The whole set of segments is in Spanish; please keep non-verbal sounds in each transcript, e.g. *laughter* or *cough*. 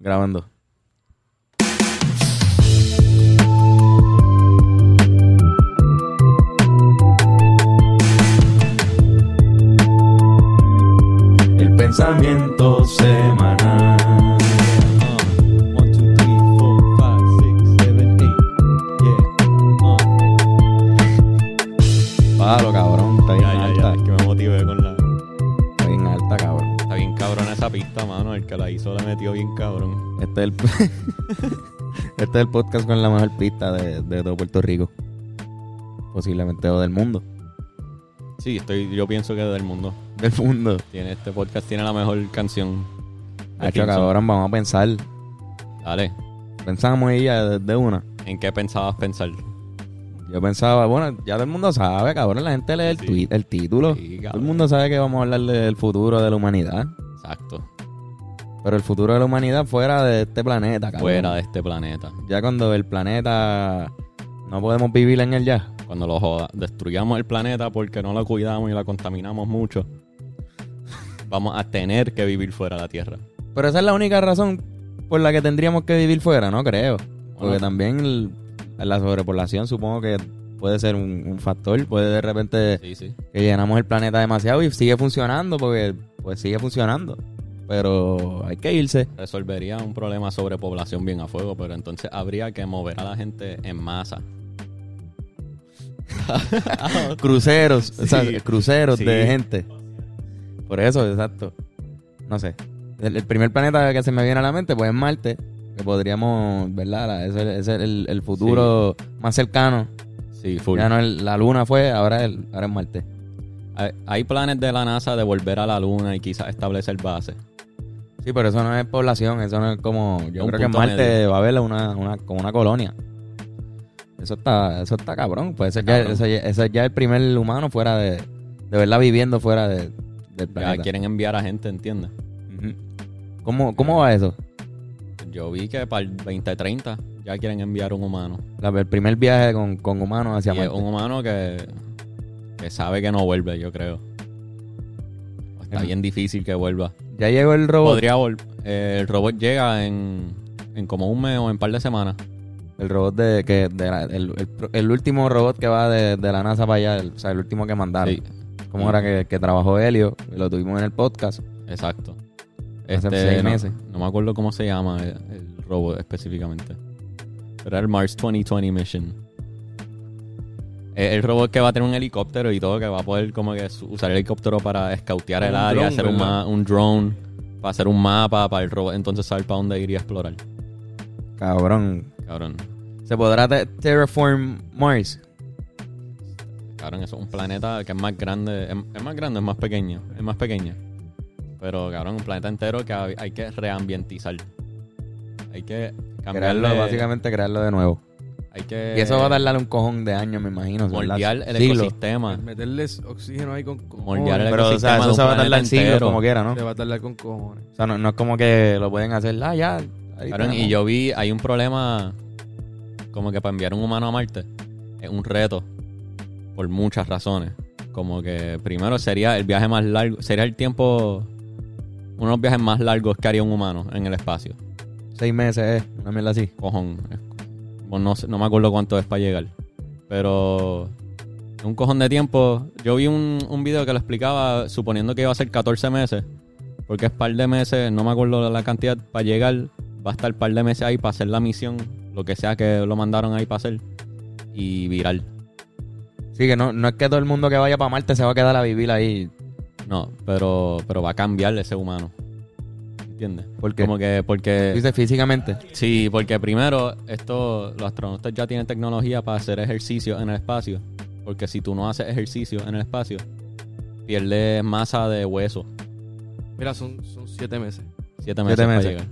Grabando. El pensamiento semanal. El que la hizo la metió bien cabrón. Este es el, *laughs* este es el podcast con la mejor pista de, de todo Puerto Rico. Posiblemente o del mundo. Sí, estoy, yo pienso que del mundo. Del mundo. Tiene, este podcast tiene la mejor canción. Simpson. cabrón, vamos a pensar. Dale. Pensamos ella desde una. ¿En qué pensabas pensar? Yo pensaba, bueno, ya todo el mundo sabe, cabrón. La gente lee el, Sí. tweet, el título. Sí, todo el mundo sabe que vamos a hablar del futuro de la humanidad. Exacto. Pero el futuro de la humanidad fuera de este planeta, cabrón. Fuera de este planeta. Ya cuando el planeta no podemos vivir en él ya. Cuando lo joda- destruyamos el planeta porque no lo cuidamos y la contaminamos mucho, vamos a tener que vivir fuera de la Tierra. Pero esa es la única razón por la que tendríamos que vivir fuera, no creo. Porque Bueno. también el- la sobrepoblación supongo que puede ser un, un factor. Puede de repente Sí, sí. que llenamos el planeta demasiado y sigue funcionando porque pues sigue funcionando. Pero hay que irse. Resolvería un problema sobre población bien a fuego, pero entonces habría que mover a la gente en masa. *laughs* Cruceros, o sea, cruceros Sí. de gente. Por eso, exacto. No sé. El, el primer planeta que se me viene a la mente pues es Marte. Que podríamos, ¿verdad? Ese es el, el futuro más cercano. Sí, full. Ya no el- la luna fue, ahora, el, ahora es Marte. Hay, hay planes de la NASA de volver a la Luna y quizás establecer bases. Sí, pero eso no es población, eso no es como... Yo creo que en Marte medio. va a haber una, una, como una colonia. Eso está, eso está cabrón. Puede ser ya, Cabrón. eso, ya- el primer humano fuera de... De verdad viviendo fuera de, del Ya planeta. quieren enviar a gente, ¿entiendes? ¿Cómo, ¿Cómo va eso? Yo vi que para el 2030 ya quieren enviar un humano. La- el primer viaje con, con humanos hacia Y es Marte. un humano que, que sabe que no vuelve, yo creo. Está Em. bien difícil que vuelva. Ya llegó el robot. Podría volver. el robot llega en, en como un mes o en un par de semanas. El robot de... que de la- el, el, el último robot que va de, de la NASA para allá. el- o sea, el último que mandaron. Sí, Como era que, que trabajó Helio. Lo tuvimos en el podcast. exacto. Este, Hace seis no- meses. No, me acuerdo cómo se llama el, el robot específicamente. Pero era el Mars 2020 Mission. Eh, El robot que va a tener un helicóptero y todo, que va a poder como que usar el helicóptero para escautear el área, drone, hacer un, un drone, para hacer un mapa para el robot, entonces saber para dónde ir y explorar. Cabrón. Cabrón. ¿Se podrá te- terraform Mars? Cabrón, eso es un planeta que es más grande. Es, es más grande, es más pequeño. Es más pequeño. Pero, cabrón, un planeta entero que hay, que reambientizar. Hay que cambiarlo. Crearlo, básicamente crearlo de nuevo. Hay que y eso va a darle un cojón de años, me imagino. moldear el Siglos. ecosistema. Meterles oxígeno ahí con cojones. Moldear el Pero, o sea, eso se va a tardar siglos entero. como quiera, ¿no? Se va a tardar con cojones. O sea, no, no es como que lo pueden hacer, ah, ya. y yo vi, hay un problema como que para enviar un humano a Marte es un reto por muchas razones. Como que primero sería el viaje más largo, sería el tiempo, uno de los viajes más largos que haría un humano en el espacio. Seis meses, eh, una mierda así. Cojón. Bueno, no, sé- no me acuerdo cuánto es para llegar. Pero en un cojón de tiempo. Yo vi un, un video que lo explicaba suponiendo que iba a ser 14 meses. Porque es par de meses, no me acuerdo la cantidad para llegar. Va a estar par de meses ahí para hacer la misión. Lo que sea que lo mandaron ahí para hacer. Y viral. Sí, que no, no es que todo el mundo que vaya para Marte se va a quedar a vivir ahí. No, pero, pero va a cambiar ese humano. ¿Entiendes? ¿Por qué? Como que porque Dice físicamente. Sí, porque primero, esto, los astronautas ya tienen tecnología para hacer ejercicio en el espacio. Porque si tú no haces ejercicio en el espacio, pierdes masa de hueso. Mira, son, son siete meses. Siete meses, Siete para meses. llegar.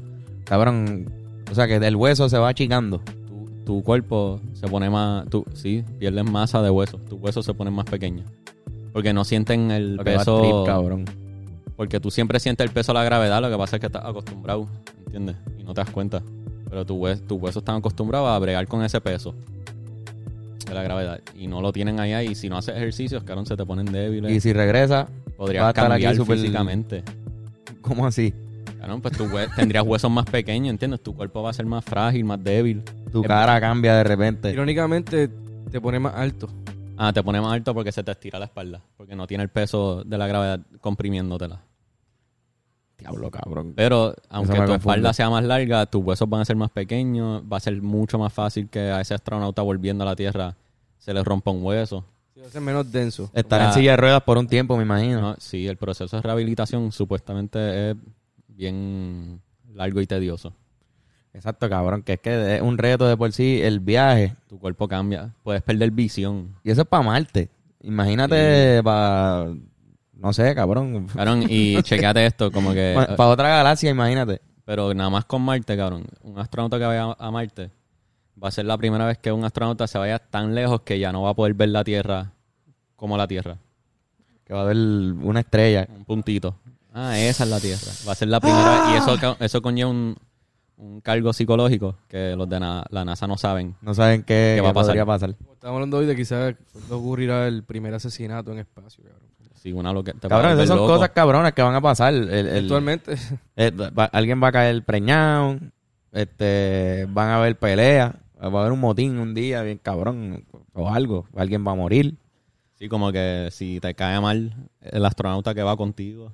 Cabrón. O sea, que del hueso se va achicando. Tu, tu cuerpo se pone más. Tu, sí, pierdes masa de hueso. Tus huesos se ponen más pequeños. Porque no sienten el Lo que va peso. trip, cabrón. Porque tú siempre sientes el peso de la gravedad, lo que pasa es que estás acostumbrado, ¿entiendes? Y no te das cuenta. Pero tus huesos están acostumbrados a bregar con ese peso de la gravedad. Y no lo tienen allá. Y si no haces ejercicios, cabrón, se te ponen débiles. Y si regresa, va a Podrías cambiar físicamente. *laughs* ¿cómo así? Claro, pues tu hue- tendrías huesos más pequeños, ¿entiendes? Tu cuerpo va a ser más frágil, más débil. Tu cara cambia de repente. Irónicamente, te pone más alto. Ah, te pone más alto porque se te estira la espalda. Porque no tiene el peso de la gravedad comprimiéndotela. Diablo, cabrón. Pero aunque tu confunde. espalda sea más larga, tus huesos van a ser más pequeños. Va a ser mucho más fácil que a ese astronauta volviendo a la Tierra se le rompa un hueso. Sí, va a ser menos denso. Estar en La- silla de ruedas por un tiempo, me imagino. ¿no? Sí, el proceso de rehabilitación supuestamente es bien largo y tedioso. Exacto, cabrón. Que es que es un reto de por sí el viaje. Tu cuerpo cambia. Puedes perder visión. Y eso es para Marte. Imagínate para. No sé, cabrón. Cabrón, y *laughs* checate esto, como que... Para otra galaxia, imagínate. Pero nada más con Marte, cabrón. Un astronauta que vaya a Marte va a ser la primera vez que un astronauta se vaya tan lejos que ya no va a poder ver la Tierra como la Tierra. Que va a haber una estrella. Un puntito. Ah, esa es la Tierra. Va a ser la primera vez. Y eso, ca- eso conlleva un, un cargo psicológico que los de na- la NASA no saben. No saben qué, ¿Qué va a pasar? podría pasar. Estamos hablando hoy de quizás cuando ocurrirá el primer asesinato en espacio, cabrón. Si una lo que te Cabrón, esas son loco. cosas cabronas que van a pasar. El- el- Actualmente, *laughs* eh, va- alguien va a caer preñado. Este, van a haber peleas. Va a haber un motín un día, bien cabrón. O algo. Alguien va a morir. Sí, como que si te cae mal el astronauta que va contigo.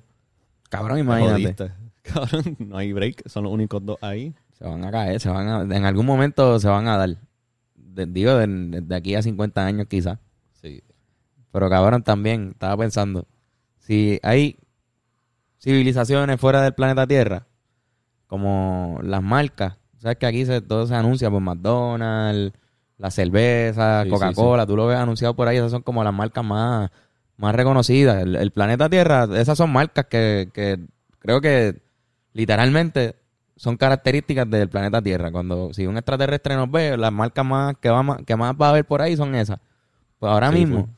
Cabrón, te imagínate. jodiste. *laughs* Cabrón, no hay break. Son los únicos dos ahí. Se van a caer, se van a, en algún momento se van a dar. De- digo, de, de aquí a 50 años quizás. Sí. Pero cabrón, también estaba pensando, si hay civilizaciones fuera del planeta Tierra, como las marcas, sabes que aquí se, todo se anuncia por McDonald's, la cerveza, Sí, Coca-Cola, tú lo ves anunciado por ahí, esas son como las marcas más, más reconocidas. El, el planeta Tierra, esas son marcas que, que creo que literalmente son características del planeta Tierra. Cuando si un extraterrestre nos ve, las marcas más que, va más, que más va a ver por ahí son esas. Pues ahora Sí, mismo, full.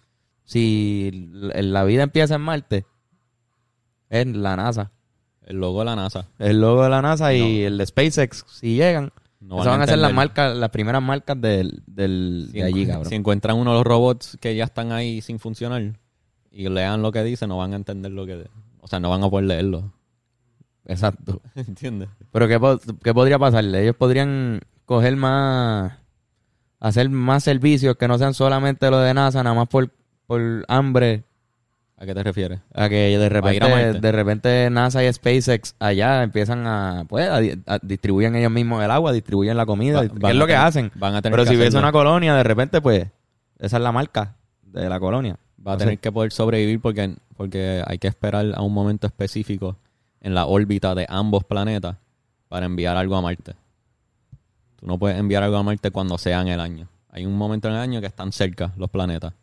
Si la vida empieza en Marte, es la NASA. El logo de la NASA. El logo de la NASA y el de SpaceX, si llegan, No esas van van a a ser las marcas, las primeras marcas del, del, Si de allí, cabrón. Si encuentran uno de los robots que ya están ahí sin funcionar y lean lo que dice, no van a entender lo que... O sea, no van a poder leerlo. Exacto. *laughs* ¿Entiendes? Pero ¿qué, qué podría pasarle? Ellos podrían coger más, hacer más servicios que no sean solamente lo de NASA, nada más por, por hambre, ¿A qué te refieres? a que de a repente, de repente NASA y SpaceX allá empiezan a, pues, a, di- a- distribuyen ellos mismos el agua, distribuyen la comida, Va- van es lo que tener- hacen. Van a tener Pero que si hubiese hacerlo. una colonia, de repente, pues, esa es la marca de la colonia. Va a tener que poder sobrevivir porque, porque hay que esperar a un momento específico en la órbita de ambos planetas para enviar algo a Marte. Tú no puedes enviar algo a Marte cuando sea en el año. Hay un momento en el año que están cerca los planetas.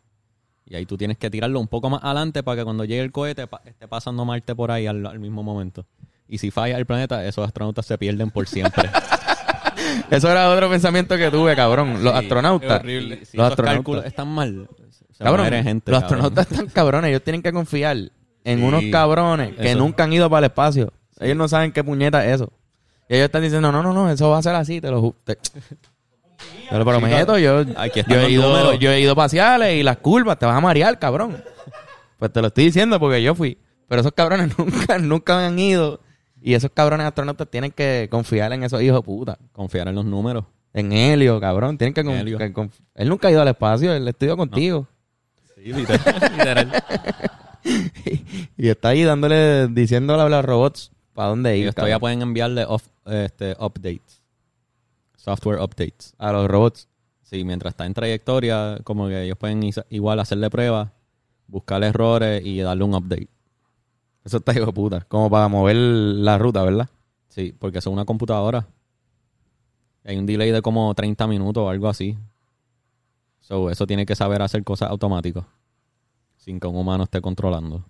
Y ahí tú tienes que tirarlo un poco más adelante para que cuando llegue el cohete pa- esté pasando Marte por ahí al, al mismo momento. Y si falla el planeta, esos astronautas se pierden por siempre. *laughs* Eso era otro pensamiento que tuve, cabrón. Los Sí, astronautas. horrible. Si Los esos astronautas. cálculos están mal, se Cabrón, gente. los cabrón. astronautas están cabrones. Ellos tienen que confiar en Sí. unos cabrones que Eso. nunca han ido para el espacio. Ellos no saben qué puñeta es eso. Y ellos están diciendo, no, no, no, eso va a ser así, te lo te, te lo prometo. Yo, Aquí están yo, he los ido, números. yo he ido paseales y las curvas te vas a marear, cabrón. Pues te lo estoy diciendo porque yo fui. Pero esos cabrones *laughs* nunca, nunca han ido. Y esos cabrones astronautas tienen que confiar en esos hijos de puta. Confiar en los números. En Helio, cabrón. Tienen que, con- Helio. que conf- Él nunca ha ido al espacio, él estudió contigo. Sí, literal. *laughs* literal. *laughs* Y está ahí dándole, diciéndole a los robots para dónde ir. Ellos todavía cabrón. pueden enviarle off- este, updates. Software updates. A los robots. Sí, mientras está en trayectoria, como que ellos pueden igual hacerle pruebas, buscar errores y darle un update. Eso está hijo de puta. Como para mover la ruta, ¿verdad? Sí, porque son una computadora. Hay un delay de como 30 minutos o algo así. So, eso tiene que saber hacer cosas automáticas. Sin que un humano esté controlando.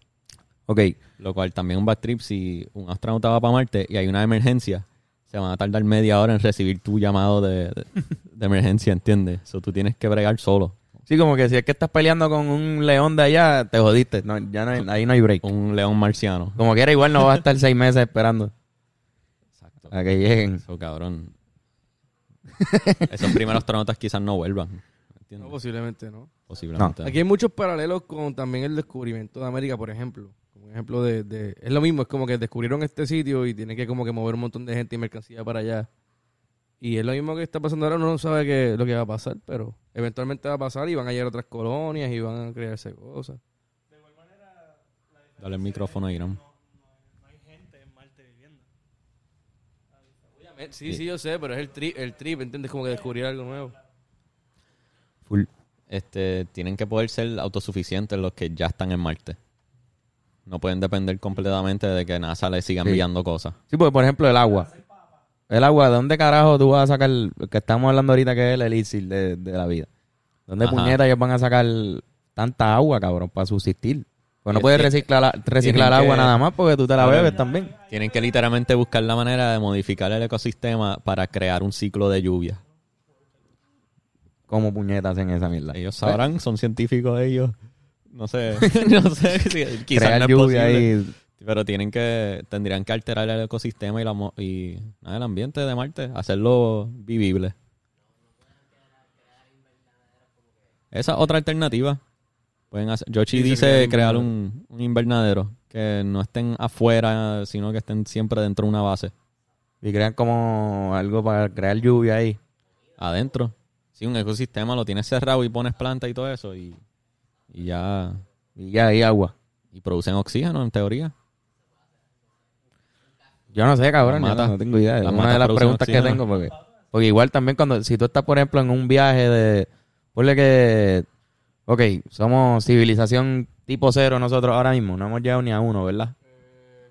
Ok. Lo cual también un bad trip si un astronauta va para Marte y hay una emergencia, se van a tardar media hora en recibir tu llamado de, de- de emergencia, ¿entiendes? Eso tú tienes que bregar solo. Sí, como que si es que estás peleando con un león de allá, te jodiste. No, ya no hay- ahí no hay break. Un león marciano. Como quiera, igual no va a estar seis meses esperando Exacto. a que lleguen. Eso, cabrón. Esos primeros astronautas quizás no vuelvan. no, posiblemente no. Posiblemente. Aquí hay muchos paralelos con también el descubrimiento de América, por ejemplo. Un ejemplo de, de- Es lo mismo, es como que descubrieron este sitio y tienen que como que mover un montón de gente y mercancía para allá. Y es lo mismo que está pasando ahora, uno no sabe qué, lo que va a pasar, pero eventualmente va a pasar y van a llegar otras colonias y van a crearse cosas. Dale el micrófono a Irán. Sí, sí, yo sé, pero es el trip, el trip, ¿entiendes? Como que descubrir algo nuevo. Full. Este, tienen que poder ser autosuficientes los que ya están en Marte. No pueden depender completamente de que NASA les siga enviando cosas. Sí, porque por ejemplo el agua. El agua, ¿de dónde carajo tú vas a sacar el que estamos hablando ahorita que es el elixir de, de la vida? ¿Dónde Ajá. puñetas ellos van a sacar tanta agua, cabrón, para subsistir? Pues no puedes reciclar, la- reciclar agua que- nada más porque tú te la bebes también. Tienen que literalmente buscar la manera de modificar el ecosistema para crear un ciclo de lluvia. ¿Cómo puñetas hacen esa mierda? Ellos sabrán, son científicos ellos. No sé, *laughs* no sé, si- quizás Crear no es lluvia posible. y... Pero tienen que, tendrían que alterar el ecosistema y, la, mo- y el ambiente de Marte, hacerlo vivible. Esa es otra alternativa. Pueden hacer, Yoshi Dice dice crear un, un invernadero, que no estén afuera, sino que estén siempre dentro de una base. y crean como algo para crear lluvia ahí. Adentro. Si un ecosistema lo tienes cerrado y pones planta y todo eso, y, y ya. Y ya hay agua. Y producen oxígeno, en teoría. Yo no sé, cabrón, yo matas- no tengo idea. Es una de las preguntas que tengo porque, porque igual también cuando si tú estás por ejemplo en un viaje de ponle que ok, somos civilización tipo cero nosotros ahora mismo, no hemos llegado ni a uno, ¿verdad?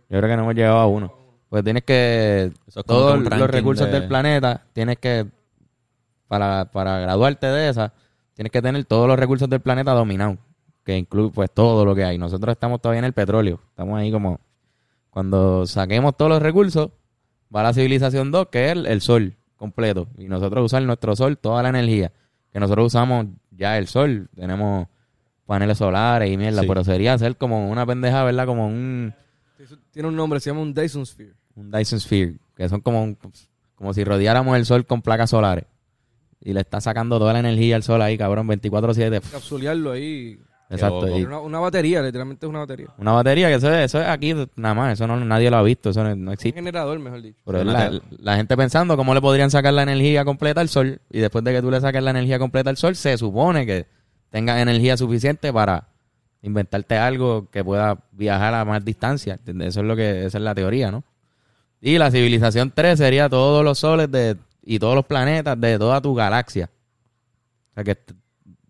Yo creo que no hemos llegado a uno. Pues tienes que es todos los recursos de- del planeta tienes que para, para graduarte de esa tienes que tener todos los recursos del planeta dominados, que incluye pues todo lo que hay. Nosotros estamos todavía en el petróleo, estamos ahí como cuando saquemos todos los recursos, va la civilización 2, que es el, el sol completo. Y nosotros usar nuestro sol, toda la energía. Que nosotros usamos ya el sol. Tenemos paneles solares y mierda. Sí. Pero sería hacer como una pendeja, ¿verdad? Como un, Tiene un nombre, se llama un Dyson Sphere. un Dyson Sphere. Que son como, un- como si rodeáramos el sol con placas solares. Y le está sacando toda la energía al sol ahí, cabrón, 24-7. Capsulearlo ahí. Exacto. y Una, una batería, literalmente es una batería. una batería, que eso es, eso es aquí nada más. Eso no, nadie lo ha visto. Eso no, no Un existe. generador, mejor dicho. Pero es Una la, te- la gente pensando cómo le podrían sacar la energía completa al sol y después de que tú le saques la energía completa al sol, se supone que tengas energía suficiente para inventarte algo que pueda viajar a más distancia. Eso es lo que esa es la teoría, ¿no? Y la civilización 3 sería todos los soles de y todos los planetas de toda tu galaxia. O sea que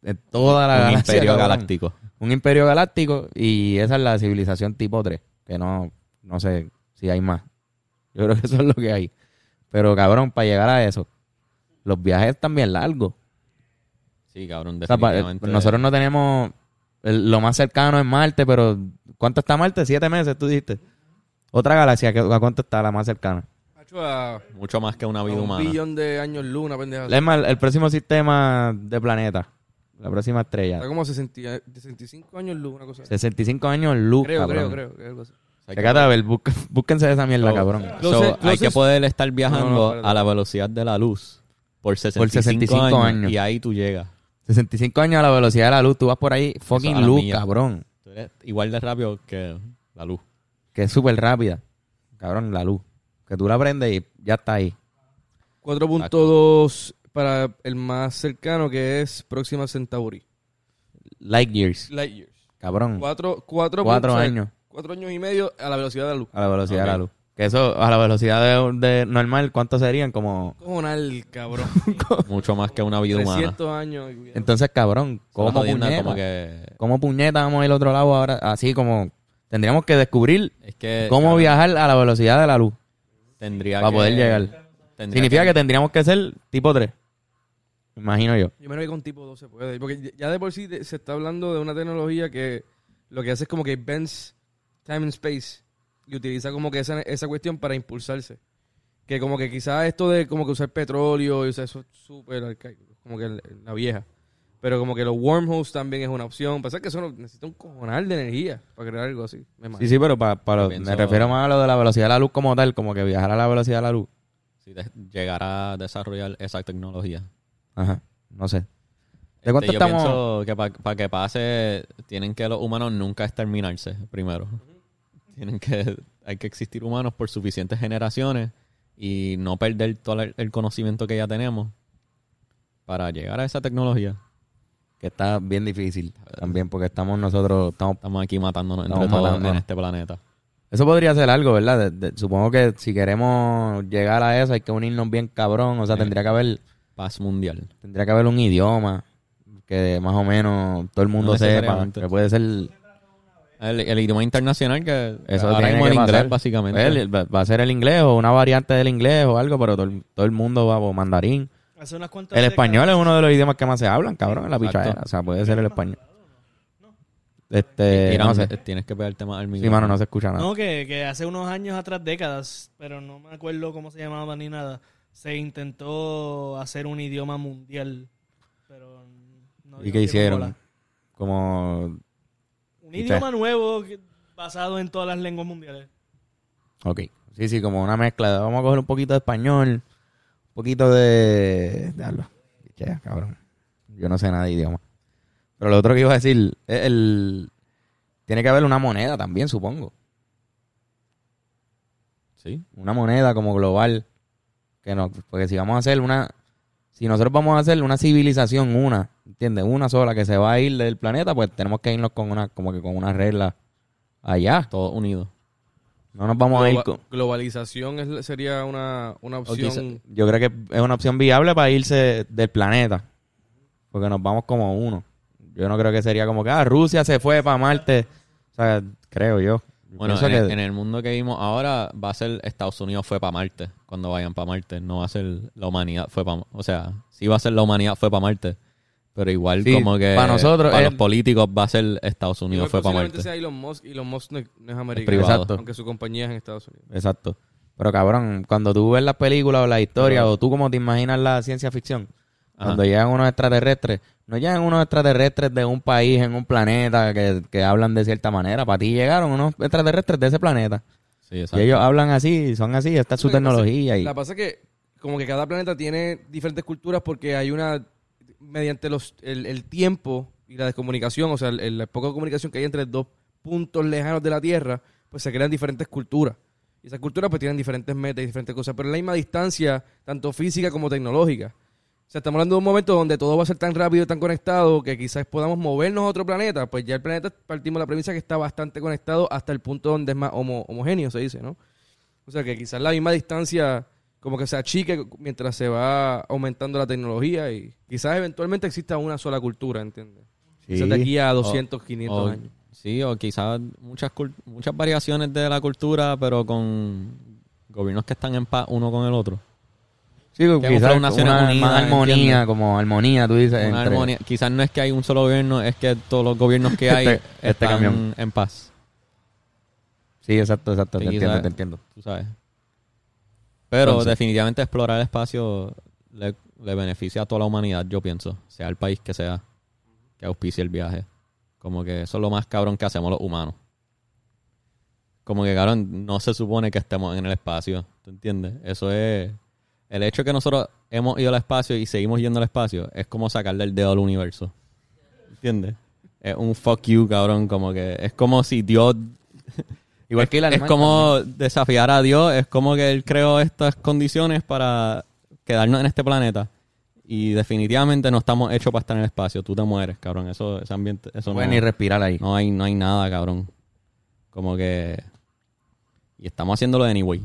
de toda la un galaxia, imperio cabrón. galáctico. Un imperio galáctico y esa es la civilización tipo 3, que no, no sé si hay más. Yo creo que eso es lo que hay. Pero cabrón, para llegar a eso, los viajes están bien largos. Sí, cabrón, O sea, pa- definitivamente. nosotros no tenemos, el- lo más cercano es Marte, pero ¿cuánto está Marte? Siete meses, tú dijiste. Otra galaxia, ¿qué- ¿a cuánto está la más cercana? A, Mucho más que una a vida un humana. billón de años luz, una pendeja. Es más, el próximo sistema de planeta, la próxima estrella, Está como 60, 65 años luz, una cosa así. 65 años luz, Creo, creo, cabrón. creo, algo así. Hay que- Fíjate, a ver, busca- búsquense esa mierda, cabrón. so, hay que poder estar viajando No, no, espérate. a la velocidad de la luz por 65, 65 años, años. y ahí tú llegas. 65 años a la velocidad de la luz, tú vas por ahí, fucking luz, cabrón. Tú eres igual de rápido que la luz. Que es súper rápida. Cabrón, la luz. Que tú la prendes y ya está ahí. 4.2 para el más cercano que es Próxima Centauri. Light years. Light years. Cabrón. Cuatro, cuatro, Cuatro o sea, años Cuatro años y medio a la velocidad de la luz. a la velocidad de la luz. Que eso, a la velocidad de, de normal, ¿cuánto serían? Como... Cojonal, cabrón. *laughs* Mucho más que una vida humana. 300 años. y cuidado. Entonces, cabrón, ¿cómo puñeta? como que... ¿Cómo puñeta vamos a ir al otro lado ahora? Así como... Tendríamos que descubrir Es que... cómo cabrón, viajar a la velocidad de la luz Tendría para que- poder llegar. Significa que tendríamos que ser tipo 3. Me imagino yo. Yo me que con tipo 2 se puede. Porque ya de por sí de- se está hablando de una tecnología que lo que hace es como que bends time and space y utiliza como que esa, esa cuestión para impulsarse. Que como que quizás esto de como que usar petróleo y usar eso es súper arcaico, como que la vieja. Pero como que los wormholes también es una opción. Pasa que eso no- necesita un cojonal de energía para crear algo así. Me Sí, sí, pero para, para me refiero más a lo de la velocidad de la luz como tal, como que viajar a la velocidad de la luz. Si de- llegara a desarrollar esa tecnología. Ajá, no sé. ¿De Este, cuánto yo estamos? pienso que para que pase, tienen que los humanos nunca exterminarse primero. Tienen que, hay que existir humanos por suficientes generaciones y no perder todo el, conocimiento que ya tenemos para llegar a esa tecnología. Que está bien difícil también porque estamos nosotros, estamos Estamos aquí matándonos Estamos entre todos en este planeta. Eso podría ser algo, ¿verdad? De- de- supongo que si queremos llegar a eso hay que unirnos bien cabrón. O sea, Sí. tendría que haber Paz mundial. tendría que haber un idioma que más o menos todo el mundo No sepa. necesariamente. Que puede ser... El, el idioma internacional que Eso ahora tiene mismo que el inglés, pasar. básicamente. Pues, el- va a ser el inglés o una variante del inglés o algo, pero todo, el- todo el mundo va o mandarín. Hace unas cuantas El décadas- español es uno de los idiomas que más se hablan, cabrón, en la pichadera. O sea, puede ser el español. Este, Irán, no sé. Tienes que pegarte más al Sí, micrófono. mano, no se escucha nada. No, que, que hace unos años atrás, décadas, pero no me acuerdo cómo se llamaba ni nada, se intentó hacer un idioma mundial. Pero no ¿Y qué hicieron? bola. Como... Un ¿Y idioma qué? nuevo basado en todas las lenguas mundiales. Ok. Sí, sí, como una mezcla. de- Vamos a coger un poquito de español, un poquito de... Diablo. Che, cabrón. Yo no sé nada de idioma. Pero lo otro que iba a decir es el... Tiene que haber una moneda también, supongo. Sí. Una moneda como global. Que no, porque si vamos a hacer una... Si nosotros vamos a hacer una civilización, una, ¿entiendes? Una sola que se va a ir del planeta, pues tenemos que irnos con una, como que con una regla allá. Todos unidos. No nos vamos a ir con... Globalización es- sería una, una opción. quizá- yo creo que es una opción viable para irse del planeta. Porque nos vamos como uno. Yo no creo que sería como que, ah, Rusia se fue para Marte. O sea, creo yo. Bueno, en, el, que- en el mundo que vimos ahora va a ser Estados Unidos fue para Marte cuando vayan para Marte. No va a ser la humanidad fue para... O sea, sí va a ser la humanidad fue para Marte. Pero igual Sí, como que para nosotros para los políticos va a ser Estados Unidos fue para Marte. sea Elon Musk. Elon Musk no, no es americano. privado. Exacto. Aunque su compañía es en Estados Unidos. Exacto. Pero cabrón, cuando tú ves las películas o las historias, o tú como te imaginas la ciencia ficción, Ajá. cuando llegan unos extraterrestres, no llegan unos extraterrestres de un país en un planeta que, que hablan de cierta manera. Para ti llegaron unos extraterrestres de ese planeta. Sí, Y ellos hablan así, son así, esta es su Lo que pasa- tecnología. Y, La pasa es que como que cada planeta tiene diferentes culturas porque hay una mediante los el, el tiempo y la descomunicación, o sea, el, el- la poca comunicación que hay entre dos puntos lejanos de la Tierra, pues se crean diferentes culturas. Y esas culturas pues tienen diferentes metas y diferentes cosas, pero en la misma distancia, tanto física como tecnológica. O sea, estamos hablando de un momento donde todo va a ser tan rápido y tan conectado que quizás podamos movernos a otro planeta. Pues ya el planeta partimos de la premisa que está bastante conectado hasta el punto donde es más homo- homogéneo, se dice, ¿no? O sea, que quizás la misma distancia como que se achique mientras se va aumentando la tecnología y quizás eventualmente exista una sola cultura, ¿entiendes? Sí. Quizás de aquí a 200, 500 O- años. Sí, o quizás muchas, muchas variaciones de la cultura, pero con gobiernos que están en paz uno con el otro. Sí, quizás Naciones una Unidas, más armonía, ¿entiendes? como armonía, tú dices. Una entre- armonía. Quizás no es que hay un solo gobierno, es que todos los gobiernos que hay *laughs* Este- este están camión. en paz. Sí, exacto, exacto, Sí, te entiendo, te entiendo. tú sabes. Pero Entonces- definitivamente explorar el espacio le, le beneficia a toda la humanidad, yo pienso. Sea el país que sea, que auspicie el viaje. Como que eso es lo más cabrón que hacemos los humanos. Como que, cabrón, no se supone que estemos en el espacio. ¿Tú entiendes? Eso es... El hecho de que nosotros hemos ido al espacio y seguimos yendo al espacio es como sacarle el dedo al universo. ¿Entiendes? Es un fuck you, cabrón. Como que es como si Dios *laughs* Igual que el es como desafiar a Dios, es como que Él creó estas condiciones para quedarnos en este planeta. Y definitivamente no estamos hechos para estar en el espacio. Tú te mueres, cabrón. Eso, ese ambiente, eso No no, puedes ni respirar ahí. no hay, no hay nada, cabrón. Como que... Y estamos haciéndolo anyway.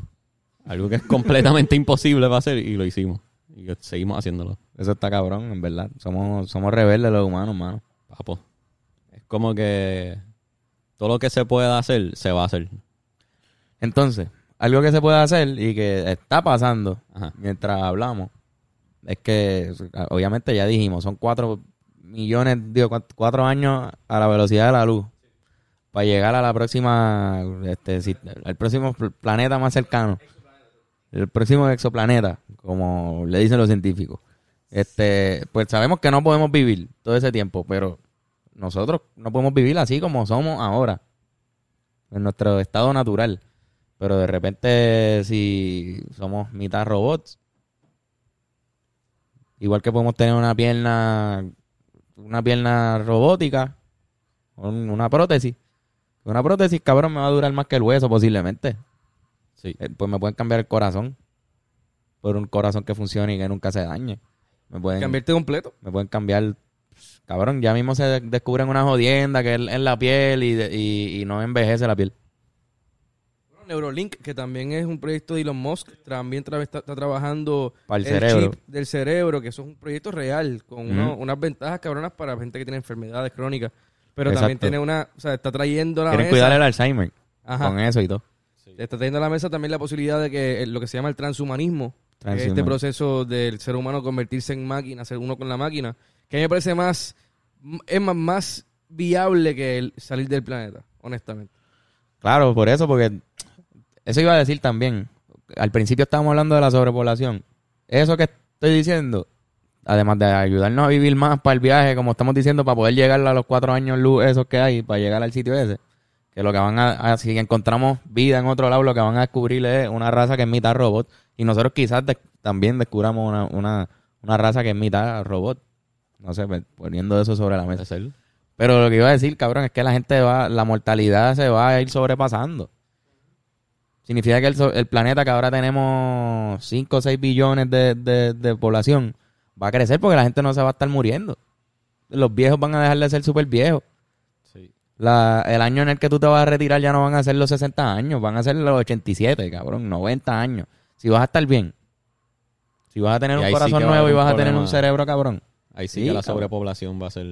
Algo que es completamente *laughs* imposible para hacer y lo hicimos. Y seguimos haciéndolo. Eso está cabrón, en verdad. Somos, somos rebeldes los humanos, mano. Papo. Es como que todo lo que se pueda hacer, se va a hacer. Entonces, algo que se puede hacer y que está pasando Ajá. mientras hablamos es que, obviamente, ya dijimos, son cuatro millones, digo, cuat- cuatro años a la velocidad de la luz para llegar a la próxima, este, al próximo pl- planeta más cercano, el próximo exoplaneta, como le dicen los científicos. Este, pues sabemos que no podemos vivir todo ese tiempo, pero nosotros no podemos vivir así como somos ahora, en nuestro estado natural. Pero de repente, si somos mitad robots, igual que podemos tener una pierna, una pierna robótica, un- una prótesis, Una prótesis, cabrón, me va a durar más que el hueso posiblemente. Sí. Eh, Pues me pueden cambiar el corazón por un corazón que funcione y que nunca se dañe. Me pueden, Cambiarte completo. me pueden cambiar, cabrón, ya mismo se de- descubren una jodienda que es en la piel y, de- y, y no envejece la piel. Neurolink, que también es un proyecto de Elon Musk, también tra- está, está trabajando Para el cerebro. chip del cerebro, que eso es un proyecto real, con uno- unas ventajas cabronas para gente que tiene enfermedades crónicas. Pero también tiene una, o sea, está trayendo la Quieren mesa. cuidar el Alzheimer Ajá. con eso y todo. Está trayendo a la mesa también la posibilidad de que eh, lo que se llama el transhumanismo, este proceso del ser humano convertirse en máquina, ser uno con la máquina, que a mí me parece más, es más, más viable que el salir del planeta, honestamente. Claro, por eso, porque eso iba a decir también. Al principio estábamos hablando de la sobrepoblación. Eso que estoy diciendo, además de ayudarnos a vivir más para el viaje, como estamos diciendo, para poder llegar a los cuatro años luz esos que hay, para llegar al sitio ese, que lo que van a, a- si encontramos vida en otro lado, lo que van a descubrir es una raza que es mitad robot. Y nosotros quizás de- también descubramos una, una, una raza que es mitad robot. No sé, pues, poniendo eso sobre la mesa. Pero lo que iba a decir, cabrón, es que la gente va, la mortalidad se va a ir sobrepasando. Significa que el, el planeta que ahora tenemos 5 o 6 billones de, de- de población va a crecer porque la gente no se va a estar muriendo. Los viejos van a dejar de ser súper viejos. La, el año en el que tú te vas a retirar ya no van a ser los 60 años, van a ser los 87, cabrón, 90 años. Si vas a estar bien, si vas a tener Y un sí corazón nuevo y vas a tener un cerebro, cabrón. Ahí sí, Sí, que la cabrón. sobrepoblación va a ser.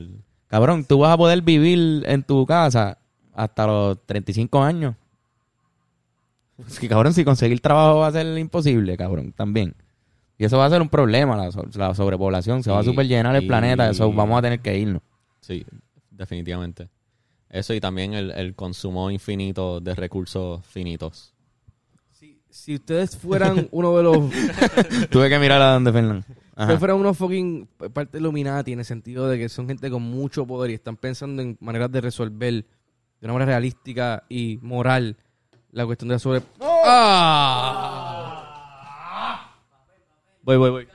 Cabrón, tú vas a poder vivir en tu casa hasta los 35 años. Es que, cabrón, si conseguir trabajo va a ser imposible, cabrón, también. Y eso va a ser un problema, la, so- la sobrepoblación. Se va a Y- super llenar el planeta. Eso vamos a tener que irnos. Sí, definitivamente. Eso y también el, el consumo infinito de recursos finitos. Si, si ustedes fueran *laughs* uno de los Tuve que mirar a donde Fernando. Ustedes fueran unos fucking parte Illuminati en el sentido de que son gente con mucho poder y están pensando en maneras de resolver de una manera realística y moral la cuestión de la sobre... ¡Ah! Voy, voy, voy.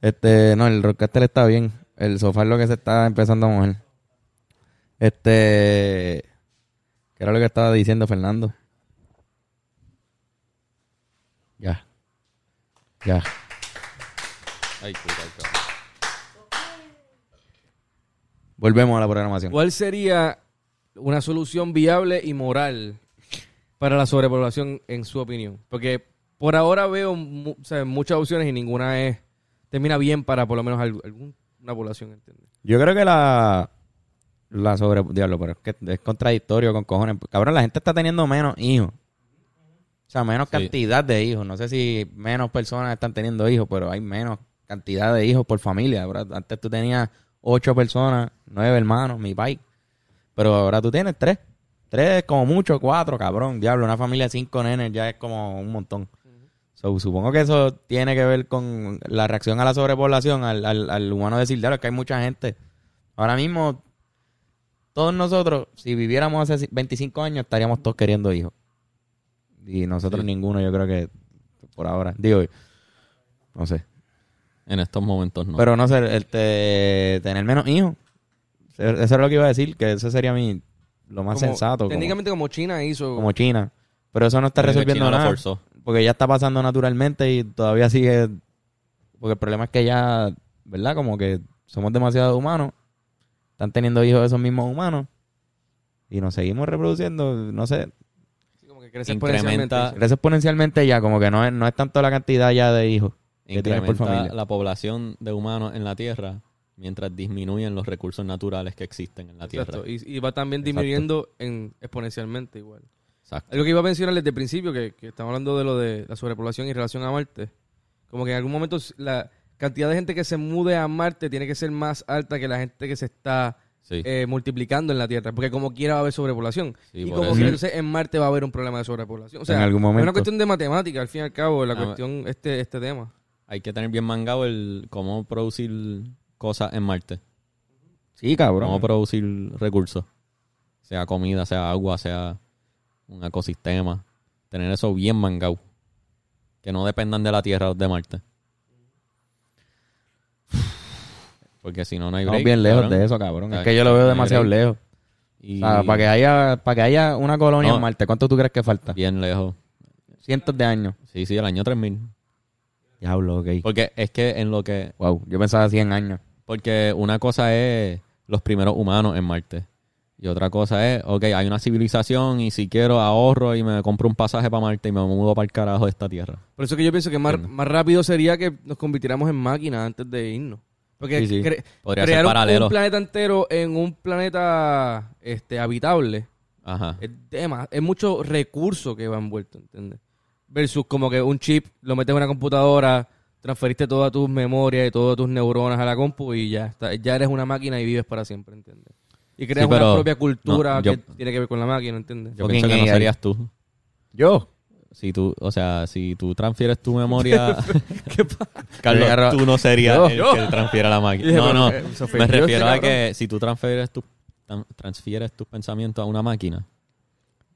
Este, no, el Rockcaster está bien. El sofá es lo que se está empezando a mover. Este. ¿Qué era lo que estaba diciendo Fernando? Ya. Ya. Ay, puta. Volvemos a la programación. ¿Cuál sería una solución viable y moral para la sobrepoblación en su opinión? Porque por ahora veo o sea, muchas opciones y ninguna es termina bien para por lo menos algu- alguna población, ¿entiendes? Yo creo que la. La sobre. Diablo, pero es que es contradictorio con cojones. Cabrón, la gente está teniendo menos hijos. O sea, menos Sí. cantidad de hijos. No sé si menos personas están teniendo hijos, pero hay menos cantidad de hijos por familia. Ahora, Antes tú tenías ocho personas, nueve hermanos, mi país. Pero ahora tú tienes tres. Tres, como mucho, cuatro, cabrón. Diablo, una familia de cinco nenes ya es como un montón. So, supongo que eso tiene que ver con la reacción a la sobrepoblación, al, al, al humano decir, "Diablo, es que hay mucha gente. Ahora mismo, todos nosotros, si viviéramos hace 25 años, estaríamos todos queriendo hijos. Y nosotros Sí. ninguno, yo creo que por ahora. Digo, no sé. En estos momentos no. Pero no sé, este, tener menos hijos. Eso es lo que iba a decir, que eso sería mi, lo más Como- sensato. Técnicamente como China hizo... como China. Pero eso no está resolviendo China lo nada. forzó. Porque ya está pasando naturalmente y todavía sigue. Porque el problema es que ya, ¿verdad? Como que somos demasiado humanos. Están teniendo hijos de esos mismos humanos. Y nos seguimos reproduciendo. No sé. Sí, como que crece exponencialmente. Crece exponencialmente ya. Como que no es, no es tanto la cantidad ya de hijos que tienes por Incrementa familia. la población de humanos en la Tierra mientras disminuyen los recursos naturales que existen en la Tierra. Y, y va también Exacto. disminuyendo en, exponencialmente igual. Exacto. Algo que iba a mencionar desde el principio, que, que estamos hablando de lo de la sobrepoblación y relación a Marte. Como que en algún momento la cantidad de gente que se mude a Marte tiene que ser más alta que la gente que se está Sí. eh, multiplicando en la Tierra. Porque como quiera va a haber sobrepoblación. Sí, y como eso. quiera, entonces en Marte va a haber un problema de sobrepoblación. O sea, En algún es una momento. cuestión de matemática, al fin y al cabo, la Ah, cuestión, este, este tema. Hay que tener bien mangado el cómo producir cosas en Marte. Sí, cabrón. Cómo producir recursos. Sea comida, sea agua, sea un ecosistema. Tener eso bien mangado. Que no dependan de la Tierra de Marte. Porque si no, no hay Estamos break. bien lejos cabrón. de eso, cabrón. Es que yo lo veo no demasiado break. lejos. Y O sea, para que haya, para que haya una colonia No. en Marte, ¿cuánto tú crees que falta? bien lejos. Cientos de años. Sí, sí, el año 3000. Diablo, ok. Porque es que en lo que... Wow, yo pensaba 100 años. Porque una cosa es los primeros humanos en Marte. Y otra cosa es, ok, hay una civilización y si quiero ahorro y me compro un pasaje para Marte y me mudo para el carajo de esta tierra. Por eso que yo pienso que más, más rápido sería que nos convirtiéramos en máquinas antes de irnos. Porque Sí, sí. cre- Podría crear ser un- paralelo. un planeta entero en un planeta este, habitable Ajá. es, tema, es mucho recurso que va envuelto, ¿entiendes? Versus como que un chip lo metes en una computadora, transferiste todas tus memorias y todas tus neuronas a la compu y ya está, ya eres una máquina y vives para siempre, ¿entiendes? Y creas Sí, pero- una propia cultura no, yo- que tiene que ver con la máquina, ¿entiendes? Yo pienso que no serías tú. ¿Yo? Si tú, o sea, si tú transfieres tu memoria, *laughs* ¿Qué pasa? *laughs* Carlos, tú no serías Yo. el que *laughs* transfiere a la máquina. No, no. eh, Me refiero a que si tú transfieres tu, tan- transfieres tus pensamientos a una máquina,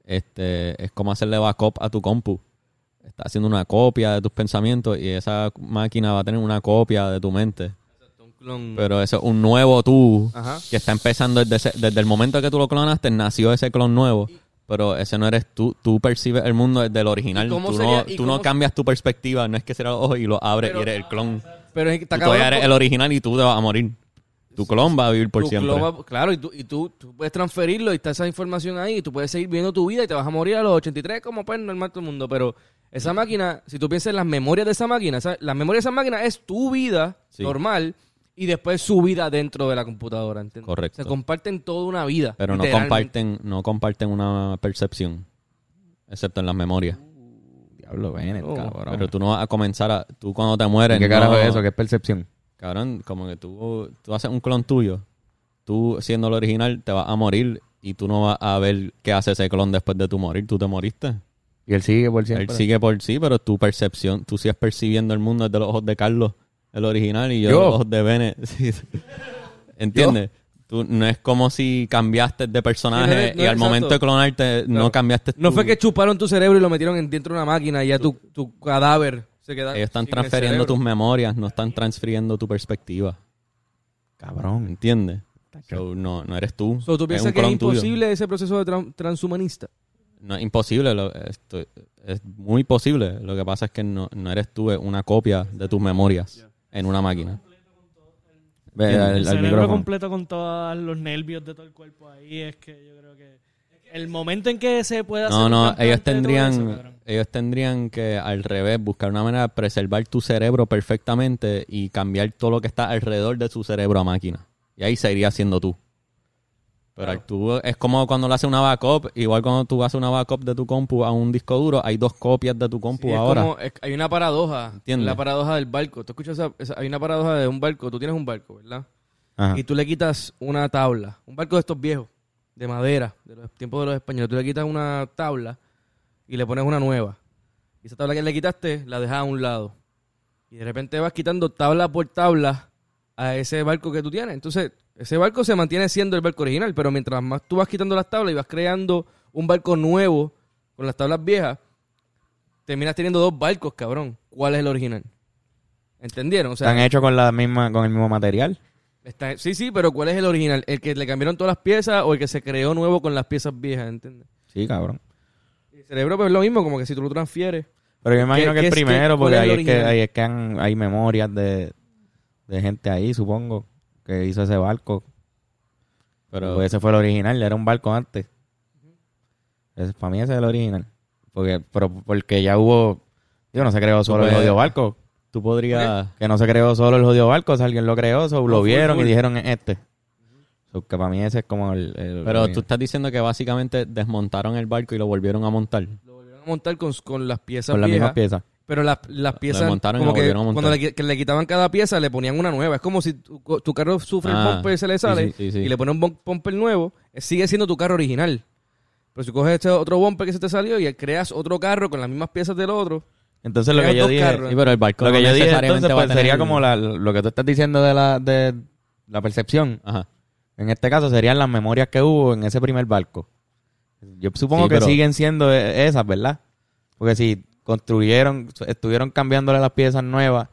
este, es como hacerle backup a tu compu. Estás haciendo una copia de tus pensamientos y esa máquina va a tener una copia de tu mente. Pero eso es un nuevo tú Ajá. que está empezando desde, ese- desde el momento que tú lo clonaste, nació ese clon nuevo. Pero ese no eres tú. Tú percibes el mundo desde el original. ¿Y cómo Tú, sería- no, tú no cambias tu perspectiva. No es que cierras los ojos y lo abres Pero- y eres el clon. Pero es que está Tú todavía eres por- el original y tú te vas a morir. Tu clon va a vivir por tu siempre. clon va- claro, y, tú, y tú, tú puedes transferirlo y está esa información ahí y tú puedes seguir viviendo tu vida y te vas a morir a los 83 como pues normal todo el mundo. Pero esa máquina, si tú piensas en las memorias de esa máquina, esa- la memoria de esa máquina es tu vida Sí. normal y después su vida dentro de la computadora, ¿entiendes? Correcto. Se comparten toda una vida. Pero no comparten, no comparten una percepción. Excepto en las memorias. Diablo, ven, Oh, cabrón. Pero tú no vas a comenzar a... Tú cuando te mueres... ¿Qué no- carajo es eso? ¿Qué es percepción? Cabrón, como que tú, tú haces un clon tuyo. Tú, siendo el original, te vas a morir y tú no vas a ver qué hace ese clon después de tu morir. Tú te moriste. Y él sigue por siempre. Él sigue por sí, pero tu percepción, tú sigues percibiendo el mundo desde los ojos de Carlos, el original, y yo, ¿Yo? los ojos de Bene. *laughs* Sí. ¿Entiendes? Tú, no es como si cambiaste de personaje Sí, no es- no y es al momento de clonarte no cambiaste No tu- fue que chuparon tu cerebro y lo metieron en- dentro de una máquina y ya tu, tu cadáver se queda. Ellos están el transfiriendo tus memorias, no están transfiriendo tu perspectiva. Cabrón. ¿Entiendes? So, no, no eres tú. So, ¿Tú es piensas un que es tuyo. imposible ese proceso de tran- transhumanista? No es imposible, lo- esto- es muy posible. Lo que pasa es que no, no eres tú, es una copia de tus memorias en una máquina. El cerebro micrófono. completo con todos los nervios de todo el cuerpo ahí es que yo creo que el momento en que se pueda hacer No, no, ellos tendrían, eso, ellos tendrían que al revés buscar una manera de preservar tu cerebro perfectamente y cambiar todo lo que está alrededor de tu cerebro a máquina. Y ahí seguiría siendo tú. Pero tú, es como cuando le haces una backup, igual cuando tú haces una backup de tu compu a un disco duro, hay dos copias de tu compu Sí, es ahora. como- es- hay una paradoja. ¿Entiendes? La paradoja del barco. ¿Tú escuchas esa, esa- Hay una paradoja de un barco. Tú tienes un barco, ¿verdad? Ajá. Y tú le quitas una tabla. Un barco de estos viejos, de madera, de los tiempos de los españoles. Tú le quitas una tabla y le pones una nueva. Y esa tabla que le quitaste la dejas a un lado. Y de repente vas quitando tabla por tabla a ese barco que tú tienes. Entonces, ese barco se mantiene siendo el barco original, pero mientras más tú vas quitando las tablas y vas creando un barco nuevo con las tablas viejas, terminas teniendo dos barcos, cabrón. ¿Cuál es el original? ¿Entendieron? O sea, Están hechos con la misma, con el mismo material. Está- sí, sí, pero ¿cuál es el original? ¿El que le cambiaron todas las piezas o el que se creó nuevo con las piezas viejas? ¿Entiendes? Sí, cabrón. El cerebro pues, es lo mismo, como que si tú lo transfieres. Pero yo imagino ¿Qué- que el primero, porque ahí es, que, ahí es que han- hay memorias de, de gente ahí, supongo, que hizo ese barco. Pero Pues ese fue el original, era un barco antes. Ese- para mí ese es el original. Porque, pero porque ya hubo... Yo no se creó solo el puedes- jodido barco. tú podrías... Que no se creó solo el jodido barco, o sea, alguien lo creó, so, lo vieron y dijeron "Es este. So, que para mí ese es como el... el- Pero tú estás diciendo que básicamente desmontaron el barco y lo volvieron a montar. Lo volvieron a montar con, con las piezas con las viejas. mismas piezas. Pero las, las piezas, desmontaron y como lo que volvieron a montar. cuando le, qui- que le quitaban cada pieza, le ponían una nueva. Es como si tu, tu carro sufre Ah, el bumper y se le sí, sale sí, sí, sí. y le pones un bum- bumper nuevo, eh, sigue siendo tu carro original. Pero si coges este otro bumper que se te salió y creas otro carro con las mismas piezas del otro, Entonces lo que yo dos dije... carros. Sí, pero el barco Lo que no yo dije necesariamente entonces va a pues, sería como la, lo que tú estás diciendo de la, de la percepción. Ajá. En este caso serían las memorias que hubo en ese primer barco. Yo supongo Sí, que pero- siguen siendo e- esas, ¿verdad? Porque si construyeron, estuvieron cambiándole las piezas nuevas,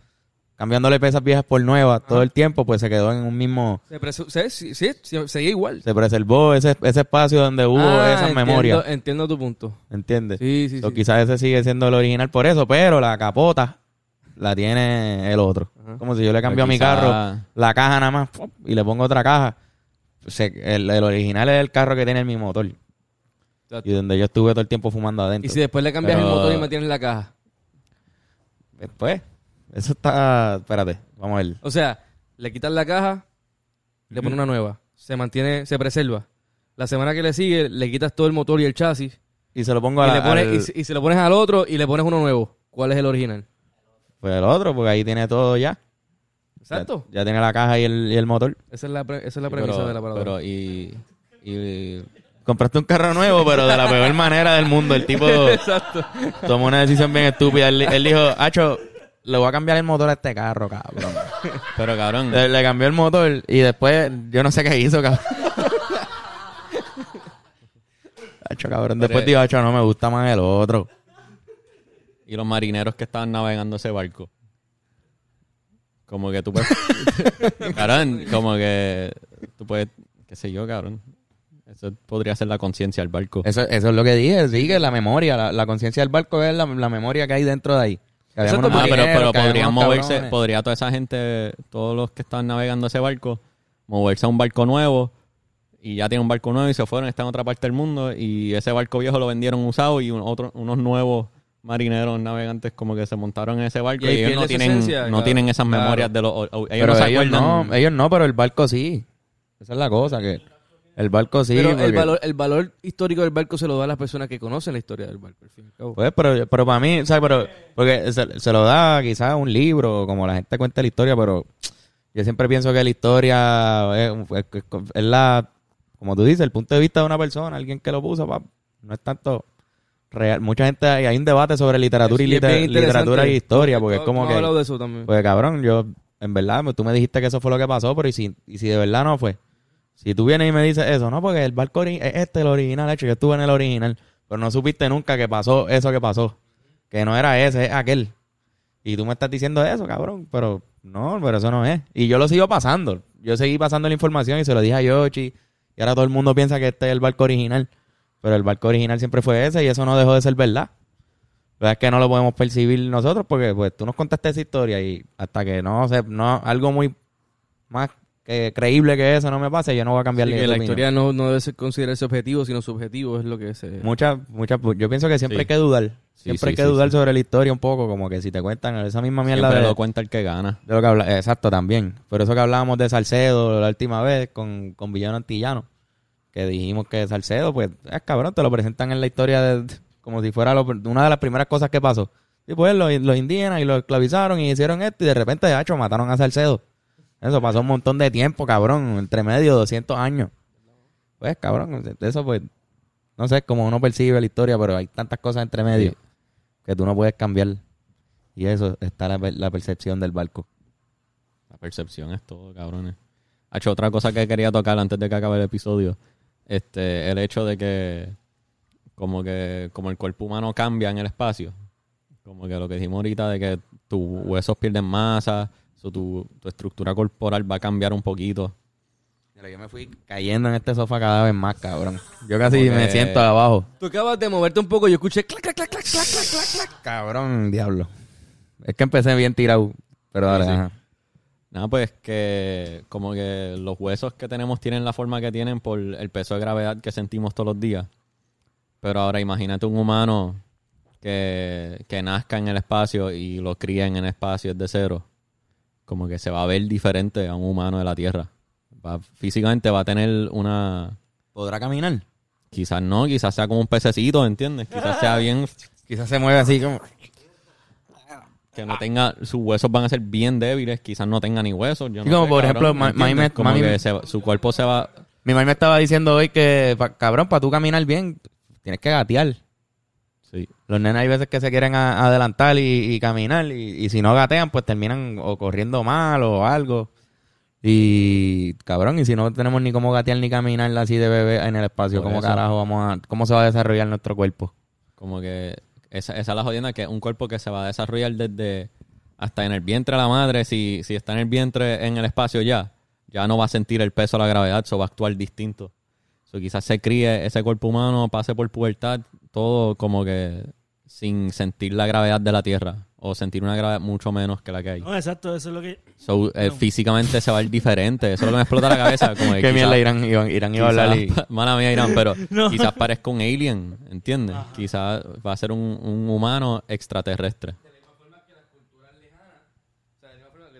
cambiándole pesas viejas por nuevas todo el tiempo, pues se quedó en un mismo... Se se- sí, sí, sí, seguía igual. Se preservó ese, ese espacio donde hubo Ah, esas entiendo- memorias. Entiendo tu punto. ¿Entiendes? Sí, sí, So, sí. Quizás ese sigue siendo el original por eso, pero la capota la tiene el otro. Ajá. Como si yo le cambio a mi Quizá- carro la caja nada más y le pongo otra caja. Se- el, el original es el carro que tiene el mismo motor. Exacto. Y donde yo estuve todo el tiempo fumando adentro. Y si después le cambias Pero- el motor y mantienes la caja. Después, eso está... Espérate, vamos a ver. O sea, le quitas la caja, le pones una nueva. Se mantiene, se preserva. La semana que le sigue, le quitas todo el motor y el chasis. Y se lo pongo a Y, la, pones, al- y, se- y se lo pones al otro y le pones uno nuevo. ¿Cuál es el original? pues el otro, porque ahí tiene todo ya. Exacto. Ya, ya tiene la caja y el, y el motor. Esa es la, pre- esa es la premisa pero- de la palabra. Pero y, y Compraste un carro nuevo, pero de la peor manera del mundo. El tipo *laughs* Exacto. tomó una decisión bien estúpida. Él, él dijo, Hacho, le voy a cambiar el motor a este carro, cabrón. *laughs* pero cabrón, Le, le cambió el motor y después yo no sé qué hizo, cabrón. *laughs* Hacho, cabrón. Después dijo, Hacho, no me gusta más el otro. y los marineros que estaban navegando ese barco. Como que tú puedes. cabrón, como que tú puedes. qué sé yo, cabrón. Eso podría ser la conciencia del barco. Eso, eso es lo que dije. Sí, que la memoria, la, la conciencia del barco es la, la memoria que hay dentro de ahí. Unos Ah, pero, pero podrían moverse, cabrones. podría toda esa gente, todos los que estaban navegando ese barco, moverse a un barco nuevo y ya tienen un barco nuevo y se fueron, están en otra parte del mundo y ese barco viejo lo vendieron usado y un- otro, unos nuevos marineros navegantes como que se montaron en ese barco Y ellos no tienen, esencia, no claro. tienen esas Claro. memorias de los... o- o- ellos Pero no se ellos acuerdan. no, ellos no, pero el barco sí. Esa es la cosa, que el barco sí. pero el porque- valor, el valor histórico del barco se lo da a las personas que conocen la historia del barco. al fin y al cabo. Pues, pero, pero para mí, ¿sabes? Pero, porque se, se lo da quizás un libro, como la gente cuenta la historia, pero yo siempre pienso que la historia es, es- es la, como tú dices, el punto de vista de una persona, alguien que lo puso, pa, no es tanto real. Mucha gente, hay, hay un debate sobre literatura y, Sí, liter- literatura y historia, porque es como que... de eso también. Pues cabrón, yo, en verdad, tú me dijiste que eso fue lo que pasó, pero y si, y si de verdad no fue. Si tú vienes y me dices eso, no, porque el barco es este el original, hecho, yo estuve en el original, pero no supiste nunca que pasó eso que pasó. Que no era ese, es aquel. Y tú me estás diciendo eso, cabrón, pero no, pero eso no es. Y yo lo sigo pasando. Yo seguí pasando la información y se lo dije a Yoshi. Y ahora todo el mundo piensa que este es el barco original. Pero el barco original siempre fue ese y eso no dejó de ser verdad. Pero es que no lo podemos percibir nosotros porque pues tú nos contaste esa historia y hasta que no sé, no, algo muy más que creíble que eso no me pase, yo no voy a cambiar Sí, que la historia no, no debe ser considerarse objetivo, sino subjetivo, es lo que se... Muchas, muchas, yo pienso que siempre Sí. hay que dudar. Siempre sí, hay que dudar sí. sobre la historia un poco, como que si te cuentan esa misma mierda Siempre de, lo cuenta el que gana. de lo que habla, exacto también. Por eso que hablábamos de Salcedo la última vez con, con Villano Antillano, que dijimos que Salcedo, pues, es cabrón, te lo presentan en la historia de, como si fuera lo- una de las primeras cosas que pasó. Y pues los, los indígenas y los esclavizaron y hicieron esto y de repente, de hecho, mataron a Salcedo. Eso pasó un montón de tiempo, cabrón, entre medio, 200 años. Pues, cabrón, eso pues, no sé cómo uno percibe la historia, pero hay tantas cosas entre medio Sí. que tú no puedes cambiar. Y eso está la, la percepción del barco. La percepción es todo, cabrones. Ha hecho otra cosa que quería tocar antes de que acabe el episodio. Este, el hecho de que como que como el cuerpo humano cambia en el espacio. Como que lo que dijimos ahorita de que tus huesos pierden masa, so tu, tu estructura corporal va a cambiar un poquito. Mira, yo me fui cayendo en este sofá cada vez más, cabrón. Yo casi Porque- me siento abajo. Tú acabas de moverte un poco, yo escuché clac, clac, clac, clac, clac, clac, clac, clac. Cabrón, diablo. Es que empecé bien tirado. Pero dale, sí. ajá. Nada, pues que como que los huesos que tenemos tienen la forma que tienen por el peso de gravedad que sentimos todos los días. Pero ahora imagínate un humano que, que nazca en el espacio y lo críen en el espacio desde cero. Como que se va a ver diferente a un humano de la Tierra. Va- físicamente va a tener una... ¿Podrá caminar? Quizás no, quizás sea como un pececito, ¿entiendes? Quizás sea bien... *laughs* Quizás se mueve así como... Que no tenga... Sus huesos van a ser bien débiles. Quizás no tenga ni huesos. Yo no como sé, por cabrón, ejemplo, ¿me ma- mami me- Como mami que me- se- su cuerpo se va... Mi mamá me estaba diciendo hoy que, pa- cabrón, para tú caminar bien, tienes que gatear. Los nenes hay veces que se quieren a- adelantar y, y caminar y, y si no gatean, pues terminan o corriendo mal o algo. Y cabrón, y si no tenemos ni cómo gatear ni caminar así de bebé en el espacio, Por ¿cómo eso. carajo vamos a, cómo se va a desarrollar nuestro cuerpo? Como que esa, esa es la jodienda, que es un cuerpo que se va a desarrollar desde, hasta en el vientre de la madre, si, si está en el vientre en el espacio ya, ya no va a sentir el peso de la gravedad, eso va a actuar distinto. So, quizás se críe ese cuerpo humano, pase por pubertad, todo como que sin sentir la gravedad de la Tierra o sentir una gravedad mucho menos que la que hay. No, exacto, eso es lo que... So, eh, físicamente se va a ir diferente. Eso es lo que me explota la cabeza. Como *laughs* que ¿Qué mierda Irán, Irán, Irán iba a hablar y... Mala mía, Irán, pero *laughs* No. quizás parezca un alien, ¿entiendes? Quizás va a ser un, un humano extraterrestre.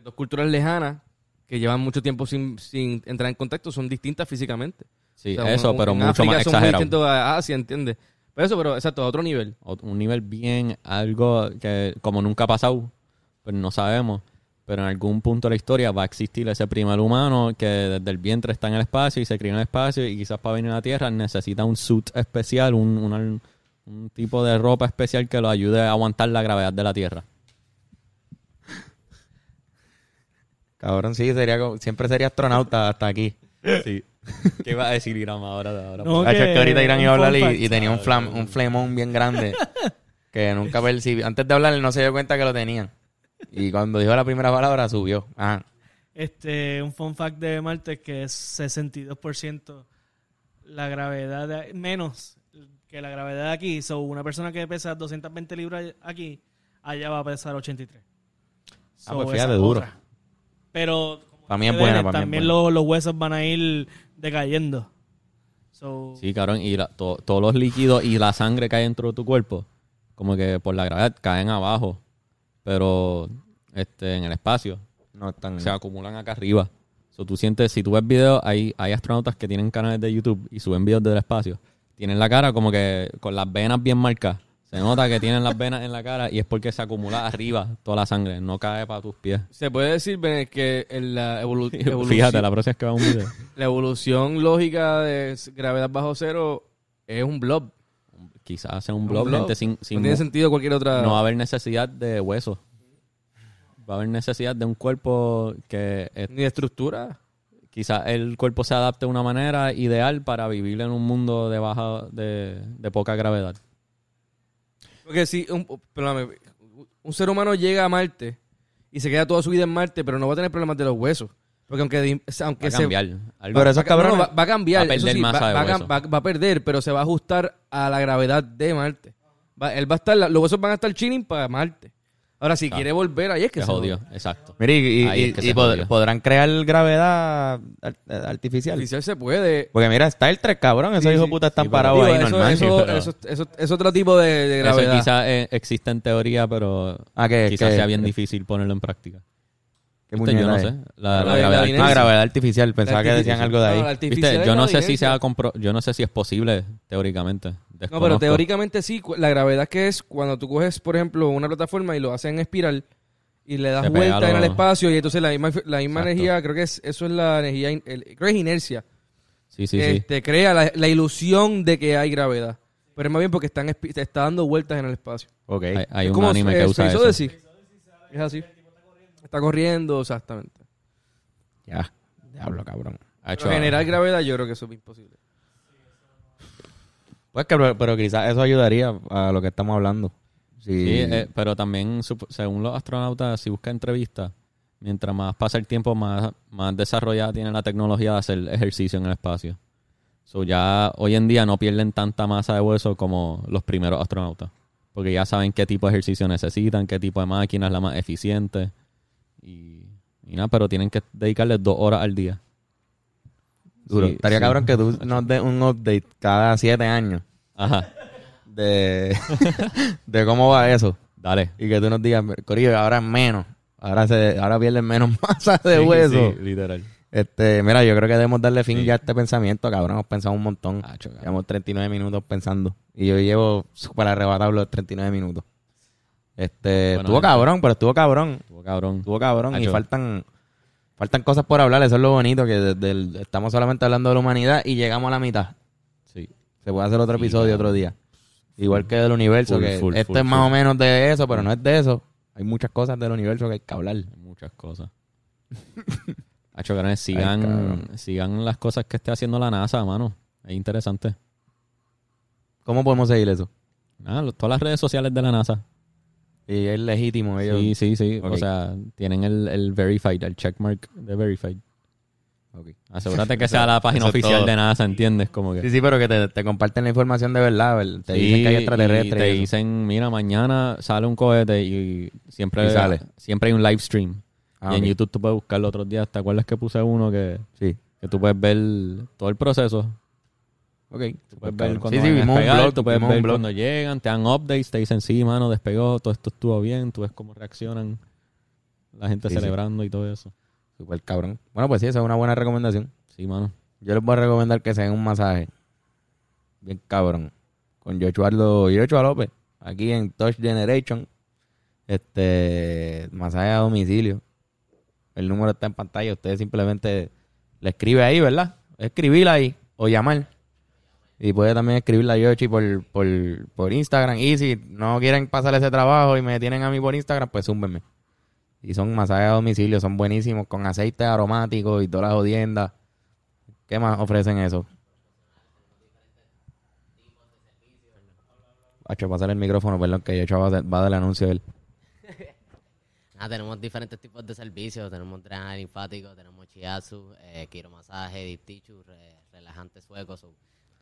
Dos culturas lejanas que llevan mucho tiempo sin, sin entrar en contacto son distintas físicamente. Sí, O sea, eso, un- pero en mucho África más son muy exagerado. distintos a Asia, ¿entiendes? Pero eso, pero exacto, a otro nivel. Un nivel bien, algo que como nunca ha pasado, pues no sabemos. Pero en algún punto de la historia va a existir ese primer humano que desde el vientre está en el espacio y se cría en el espacio y quizás para venir a la Tierra necesita un suit especial, un, una- un tipo de ropa especial que lo ayude a aguantar la gravedad de la Tierra. Cabrón, sí, sería siempre sería astronauta hasta aquí. *laughs* Sí. ¿Qué iba a decir Irán ahora? de ahora? No, es que ahorita Irán iba a hablar y, y tenía un, flam, un flemón bien grande que nunca percibí. Antes de hablar, él no se dio cuenta que lo tenían. Y cuando dijo la primera palabra, subió. Ajá. Este, un fun fact de Marte es que es 62% la gravedad de- menos que la gravedad de aquí. So, una persona que pesa 220 libras aquí, allá va a pesar 83. Ah, pues fíjate, duro. otra. Pero como Pa' mí es ustedes buena, ven, pa' mí es también buena. los, los huesos van a ir decayendo. So, Sí, cabrón, y la- to- todos los líquidos y la sangre que hay dentro de tu cuerpo, como que por la gravedad caen abajo, pero este en el espacio No están... se acumulan acá arriba. So, tú sientes, si tú ves videos, hay, hay astronautas que tienen canales de YouTube y suben videos del espacio. Tienen la cara como que con las venas bien marcadas. Se nota que tienen las venas en la cara y es porque se acumula arriba toda la sangre, no cae para tus pies. Se puede decir que en la evolu- evolución, *laughs* Fíjate, la próxima vez que va un video. *laughs* la evolución lógica de gravedad bajo cero es un blob. Quizás sea un blob. gente, sin, sin no tiene sentido cualquier otra... no va a haber necesidad de huesos. Va a haber necesidad de un cuerpo que eh, Ni de estructura. quizás el cuerpo se adapte de una manera ideal para vivir en un mundo de baja, de, de poca gravedad. Porque si un, perdóname, un ser humano llega a Marte y se queda toda su vida en Marte, pero no va a tener problemas de los huesos. Porque aunque, aunque Va a se, cambiar. Algo- Pero esos va, no, no, cabrones... va, va a cambiar. Va a perder sí, masa va, de va a cam- hueso. va- va a perder, pero se va a ajustar a la gravedad de Marte. Va- él va a estar, los huesos van a estar chilling para Marte. Ahora, si Ah. quiere volver, ahí es que Se jodió, exacto. Mira, y, y- Ahí es y- que y se pod- jodió. podrán crear gravedad ar- artificial. Oficial se puede. Porque mira, está el 3, cabrón. Esos Sí, hijos sí. putas están Sí, parados Digo, ahí eso, normal. eso, pero- eso- eso- es otro tipo de, de Eso gravedad. quizás eh, existe en teoría, pero Ah, quizás sea bien difícil ponerlo en práctica. ¿Qué Viste, yo no sé. es? La, la La gravedad artificial. Pensaba que decían algo de ahí. No, Viste, yo no sé si sea compro yo no sé si es posible teóricamente. No, pero Desconozco. teóricamente sí. La gravedad que es cuando tú coges, por ejemplo, una plataforma y lo haces en espiral y le das Se vuelta en el espacio y entonces la misma, la misma Exacto. energía, creo que es, eso es la energía, el- creo que es inercia. Sí, sí, que sí. te crea la, la ilusión de que hay gravedad. Pero es más bien porque están, te está dando vueltas en el espacio. Ok. Hay, hay Es un como, anime eh, que usa eso. Odyssey. Es así. Está corriendo, exactamente. Ya. Diablo, cabrón. Ha hecho- Pero generar gravedad yo creo que eso es imposible. Pues que, pero, pero quizás eso ayudaría a lo que estamos hablando. Sí. Sí, eh, pero también, según los astronautas, si busca entrevistas, mientras más pasa el tiempo, más, más desarrollada tiene la tecnología de hacer ejercicio en el espacio. So ya hoy en día no pierden tanta masa de hueso como los primeros astronautas. Porque ya saben qué tipo de ejercicio necesitan, qué tipo de máquina es la más eficiente. Y, y nada, pero tienen que dedicarle dos horas al día. Duro. Sí, Estaría sí. cabrón que tú nos des un update cada siete años Ajá, de, *laughs* de cómo va eso. dale. Y que tú nos digas, Corillo, ahora es menos. Ahora se, ahora pierden menos *laughs* masa de Sí, hueso. sí, literal. Este, mira, yo creo que debemos darle fin ya a este pensamiento, cabrón. Hemos pensado un montón. Cabrón. Llevamos 39 minutos pensando. Y yo llevo súper arrebatado los 39 minutos. Este, Bueno, estuvo cabrón, pero estuvo cabrón. Estuvo cabrón. Estuvo cabrón. Y faltan, faltan cosas por hablar. Eso es lo bonito, que desde el- estamos solamente hablando de la humanidad y llegamos a la mitad. Sí. Se puede hacer otro episodio otro día. Igual que del universo, Full, que full, full, es más o menos de eso, pero no es de eso. Hay muchas cosas del universo que hay que hablar. Muchas cosas. *laughs* Hacho, cabrones, sigan, sigan las cosas que esté haciendo la NASA, mano. Es interesante. ¿Cómo podemos seguir eso? Todas las redes sociales de la NASA. Y es legítimo. Ellos... Sí, sí, sí. O sea, tienen el, el verified, el checkmark de verified. Ok. Asegúrate que *laughs* sea la página oficial todo. de NASA, ¿entiendes? Como que... Sí, sí, pero que te, te comparten la información de verdad. ¿verdad? Te Sí, dicen que hay extraterrestres. te dicen, mira, mañana sale un cohete y siempre, Y sale. siempre hay un live stream. Ah, y en. YouTube tú puedes buscar los otros días. ¿Te acuerdas que puse uno que, Sí. que tú puedes ver todo el proceso? Ok. Tú puedes ver cuando sí, sí, un despegar, blog. tú puedes vimos un ver blog. cuando llegan, te dan updates, te dicen, sí, mano, despegó, todo esto estuvo bien, tú ves cómo reaccionan la gente Sí, sí. celebrando y todo eso. Super cabrón. Bueno, pues sí, esa es una buena recomendación. Sí, mano. Yo les voy a recomendar que se den un masaje. Bien cabrón. Con Joshua López. Aquí en Touch Generation. Este. Masaje a domicilio. El número está en pantalla. Usted simplemente le escribe ahí, ¿verdad? Escribirla ahí. O llamar. Y puede también escribirle a Yoshi por, por, por Instagram. Y si no quieren pasar ese trabajo y me tienen a mí por Instagram, pues zúmbenme. Y son masajes a domicilio, son buenísimos, con aceites aromáticos y todas las jodiendas. ¿Qué más ofrecen eso? Hacho, pasar el micrófono, perdón, que yo va va a dar el anuncio él. *laughs* Ah, tenemos diferentes tipos de servicios. Tenemos drenaje linfático, tenemos chiatsu, eh, quiromasaje, deep tissue, re- relajante sueco. so,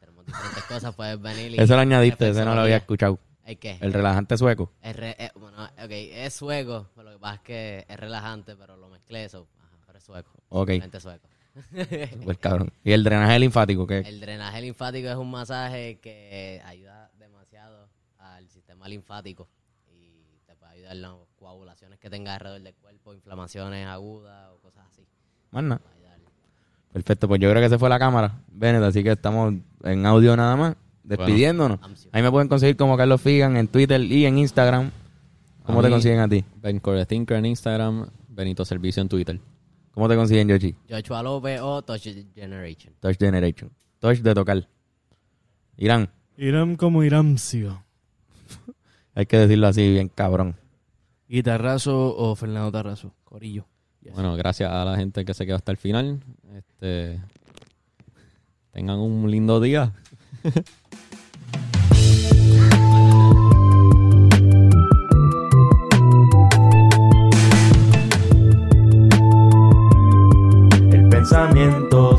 tenemos diferentes cosas. Puedes venir y... Eso lo añadiste, ese no lo había escuchado. ¿El qué? El relajante sueco. Es re- eh, bueno, ok, es sueco, pero lo que pasa es que es relajante, pero lo mezclé eso. Ajá, pero es sueco. Ok. Realmente sueco. *laughs* Super cabrón. Y el drenaje linfático, ¿qué? El drenaje linfático es un masaje que ayuda demasiado al sistema linfático y te puede ayudar en las coagulaciones que tengas alrededor del cuerpo, inflamaciones agudas o cosas así. Más nada. Perfecto, pues yo creo que se fue la cámara, Bennett, así que estamos en audio nada más, despidiéndonos. Ahí me pueden conseguir como Carlos Figan en Twitter y en Instagram. ¿Cómo A te mí- consiguen a ti? Ben Core Thinker en Instagram, Benito Servicio en Twitter. ¿Cómo te consiguen, Yoshi? Joshua López o Touch Generation. Touch Generation. Touch de tocar. Irán, Irán como Iramcio. *laughs* hay que decirlo así, bien cabrón. Guitarrazo o Fernando Tarrazo. Corillo. Yes. Bueno, gracias a la gente que se quedó hasta el final. Este, tengan un lindo día. El pensamiento